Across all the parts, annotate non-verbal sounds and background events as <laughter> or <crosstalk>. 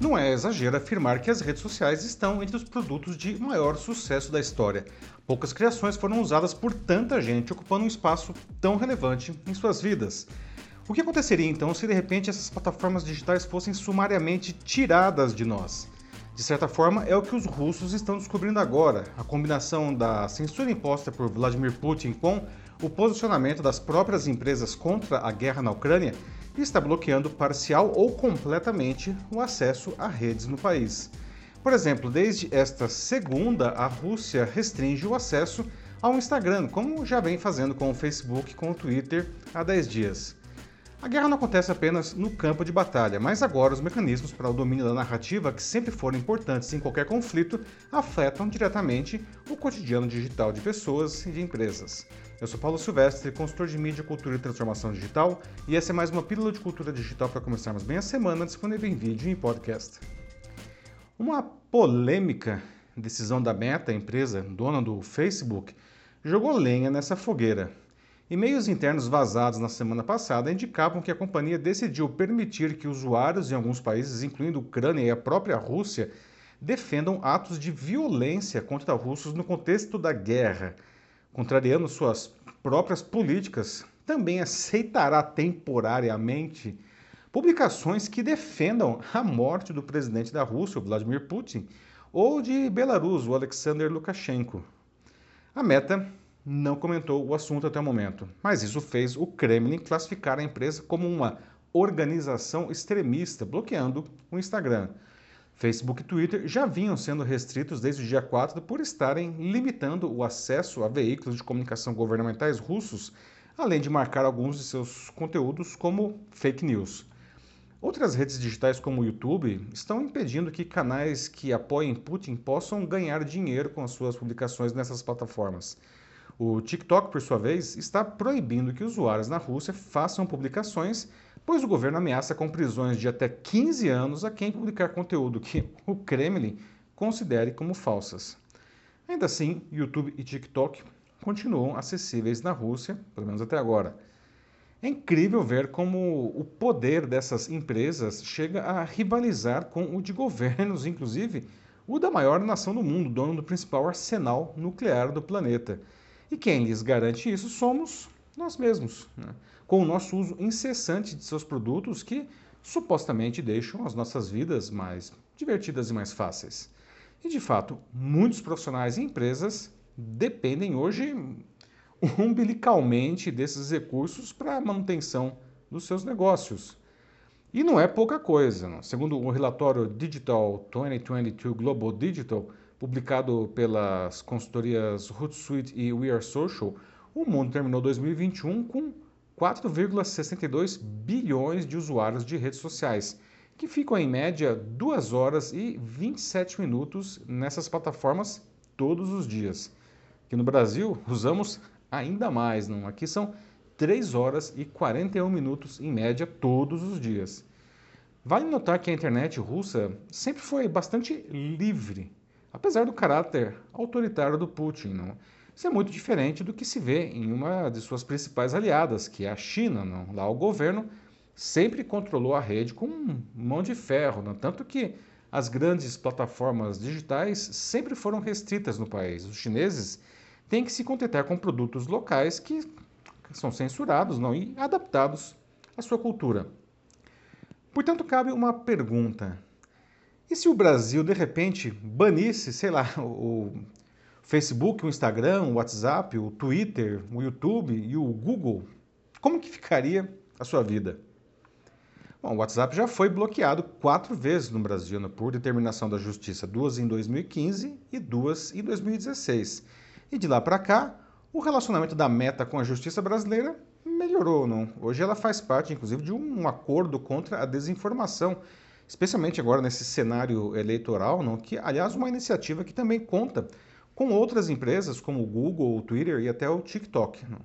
Não é exagero afirmar que as redes sociais estão entre os produtos de maior sucesso da história. Poucas criações foram usadas por tanta gente, ocupando um espaço tão relevante em suas vidas. O que aconteceria então se de repente essas plataformas digitais fossem sumariamente tiradas de nós? De certa forma, é o que os russos estão descobrindo agora. A combinação da censura imposta por Vladimir Putin com o posicionamento das próprias empresas contra a guerra na Ucrânia está bloqueando parcial ou completamente o acesso a redes no país. Por exemplo, desde esta segunda, a Rússia restringe o acesso ao Instagram, como já vem fazendo com o Facebook e com o Twitter há 10 dias. A guerra não acontece apenas no campo de batalha, mas agora os mecanismos para o domínio da narrativa, que sempre foram importantes em qualquer conflito, afetam diretamente o cotidiano digital de pessoas e de empresas. Eu sou Paulo Silvestre, consultor de mídia, cultura e transformação digital, e essa é mais uma pílula de cultura digital para começarmos bem a semana, disponível em vídeo e em podcast. Uma polêmica decisão da Meta, empresa dona do Facebook, jogou lenha nessa fogueira. E-mails internos vazados na semana passada indicavam que a companhia decidiu permitir que usuários em alguns países, incluindo Ucrânia e a própria Rússia, defendam atos de violência contra russos no contexto da guerra. Contrariando suas próprias políticas, também aceitará temporariamente publicações que defendam a morte do presidente da Rússia, Vladimir Putin, ou de Belarus, o Alexander Lukashenko. A meta não comentou o assunto até o momento, mas isso fez o Kremlin classificar a empresa como uma organização extremista, bloqueando o Instagram. Facebook e Twitter já vinham sendo restritos desde o dia 4 por estarem limitando o acesso a veículos de comunicação governamentais russos, além de marcar alguns de seus conteúdos como fake news. Outras redes digitais como o YouTube estão impedindo que canais que apoiem Putin possam ganhar dinheiro com as suas publicações nessas plataformas. O TikTok, por sua vez, está proibindo que usuários na Rússia façam publicações, pois o governo ameaça com prisões de até 15 anos a quem publicar conteúdo que <laughs> o Kremlin considere como falsas. Ainda assim, YouTube e TikTok continuam acessíveis na Rússia, pelo menos até agora. É incrível ver como o poder dessas empresas chega a rivalizar com o de governos, inclusive o da maior nação do mundo, dono do principal arsenal nuclear do planeta. E quem lhes garante isso somos nós mesmos, né? com o nosso uso incessante de seus produtos que supostamente deixam as nossas vidas mais divertidas e mais fáceis. E de fato, muitos profissionais e empresas dependem hoje umbilicalmente desses recursos para a manutenção dos seus negócios. E não é pouca coisa. Não? Segundo o relatório Digital 2022 Global Digital, publicado pelas consultorias Hootsuite e We Are Social, o mundo terminou 2021 com 4,62 bilhões de usuários de redes sociais, que ficam em média 2 horas e 27 minutos nessas plataformas todos os dias. Aqui no Brasil, usamos ainda mais, não? Aqui são 3 horas e 41 minutos em média todos os dias. Vale notar que a internet russa sempre foi bastante livre apesar do caráter autoritário do Putin. Não? Isso é muito diferente do que se vê em uma de suas principais aliadas, que é a China. Não? Lá o governo sempre controlou a rede com mão de ferro, não? tanto que as grandes plataformas digitais sempre foram restritas no país. Os chineses têm que se contentar com produtos locais que são censurados não? e adaptados à sua cultura. Portanto, cabe uma pergunta: e se o Brasil, de repente, banisse, sei lá, <laughs> o Facebook, o Instagram, o WhatsApp, o Twitter, o YouTube e o Google? Como que ficaria a sua vida? Bom, o WhatsApp já foi bloqueado quatro vezes no Brasil né, por determinação da Justiça, duas em 2015 e duas em 2016. E de lá para cá, o relacionamento da Meta com a Justiça brasileira melhorou. Não? Hoje ela faz parte, inclusive, de um acordo contra a desinformação especialmente agora nesse cenário eleitoral, não, que aliás uma iniciativa que também conta com outras empresas como o Google, o Twitter e até o TikTok. Não.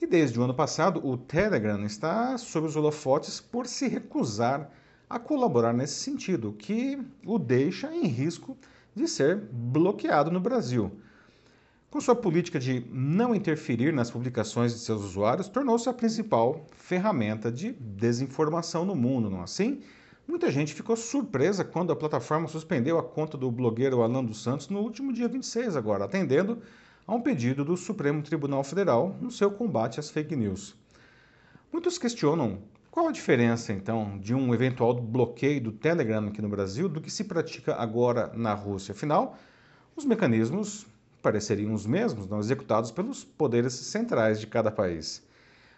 E desde o ano passado, o Telegram está sob os holofotes por se recusar a colaborar nesse sentido, que o deixa em risco de ser bloqueado no Brasil. Com sua política de não interferir nas publicações de seus usuários, tornou-se a principal ferramenta de desinformação no mundo, não assim? Muita gente ficou surpresa quando a plataforma suspendeu a conta do blogueiro Alan dos Santos no último dia 26 agora, atendendo a um pedido do Supremo Tribunal Federal no seu combate às fake news. Muitos questionam qual a diferença, então, de um eventual bloqueio do Telegram aqui no Brasil do que se pratica agora na Rússia? Afinal, os mecanismos pareceriam os mesmos, não executados pelos poderes centrais de cada país.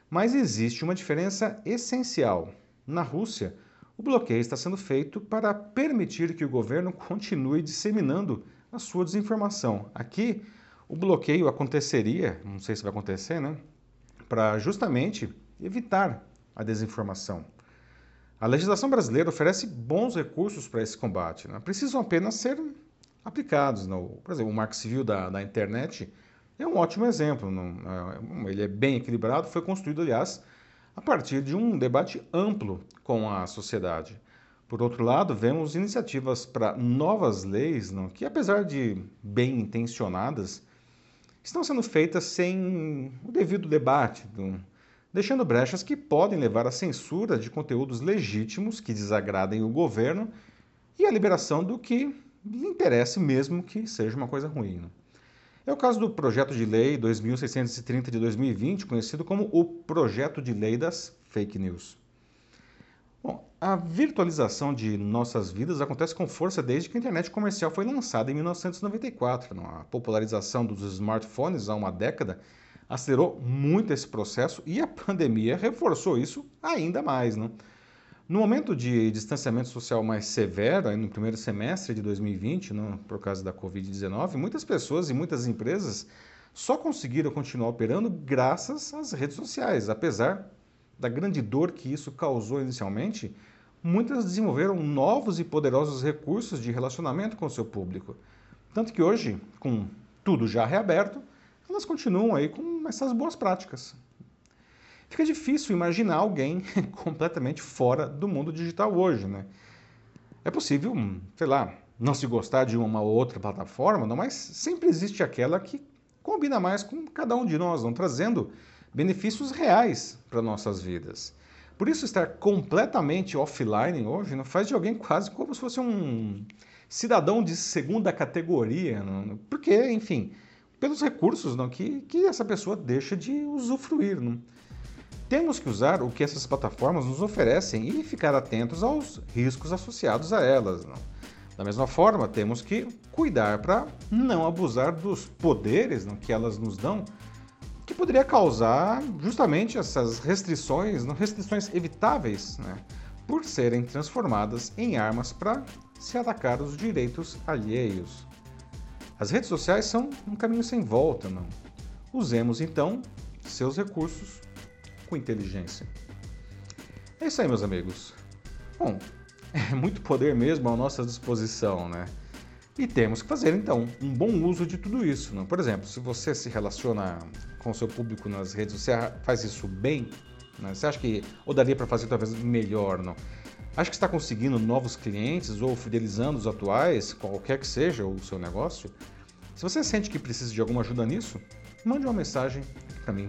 Mas existe uma diferença essencial. Na Rússia, o bloqueio está sendo feito para permitir que o governo continue disseminando a sua desinformação. Aqui, o bloqueio aconteceria, não sei se vai acontecer, né? Para justamente evitar a desinformação. A legislação brasileira oferece bons recursos para esse combate, né? precisam apenas ser aplicados. No, por exemplo, o Marco Civil da, da internet é um ótimo exemplo. Não, é, ele é bem equilibrado, foi construído, aliás, a partir de um debate amplo com a sociedade. Por outro lado, vemos iniciativas para novas leis não, que, apesar de bem intencionadas, estão sendo feitas sem o devido debate, deixando brechas que podem levar à censura de conteúdos legítimos que desagradem o governo e à liberação do que lhe interesse, mesmo que seja uma coisa ruim. Não. É o caso do projeto de lei 2630 de 2020, conhecido como o Projeto de Lei das Fake News. Bom, a virtualização de nossas vidas acontece com força desde que a internet comercial foi lançada em 1994. A popularização dos smartphones há uma década acelerou muito esse processo e a pandemia reforçou isso ainda mais. Não? No momento de distanciamento social mais severo, no primeiro semestre de 2020, não, por causa da Covid-19, muitas pessoas e muitas empresas só conseguiram continuar operando graças às redes sociais. Apesar da grande dor que isso causou inicialmente, muitas desenvolveram novos e poderosos recursos de relacionamento com o seu público. Tanto que hoje, com tudo já reaberto, elas continuam aí com essas boas práticas fica difícil imaginar alguém <laughs> completamente fora do mundo digital hoje, né? É possível, sei lá, não se gostar de uma ou outra plataforma, não, mas sempre existe aquela que combina mais com cada um de nós, não trazendo benefícios reais para nossas vidas. Por isso, estar completamente offline hoje não faz de alguém quase como se fosse um cidadão de segunda categoria, não? porque, enfim, pelos recursos não, que, que essa pessoa deixa de usufruir. Não? Temos que usar o que essas plataformas nos oferecem e ficar atentos aos riscos associados a elas. Não? Da mesma forma, temos que cuidar para não abusar dos poderes não, que elas nos dão, que poderia causar justamente essas restrições, não, restrições evitáveis, né, por serem transformadas em armas para se atacar os direitos alheios. As redes sociais são um caminho sem volta, não? Usemos então seus recursos com inteligência. É isso aí, meus amigos. Bom, <laughs> é muito poder mesmo à nossa disposição, né? E temos que fazer, então, um bom uso de tudo isso. Não? Por exemplo, se você se relaciona com o seu público nas redes, você faz isso bem, né? você acha que ou daria para fazer talvez melhor, não? Acho que está conseguindo novos clientes ou fidelizando os atuais, qualquer que seja o seu negócio. Se você sente que precisa de alguma ajuda nisso, mande uma mensagem para mim.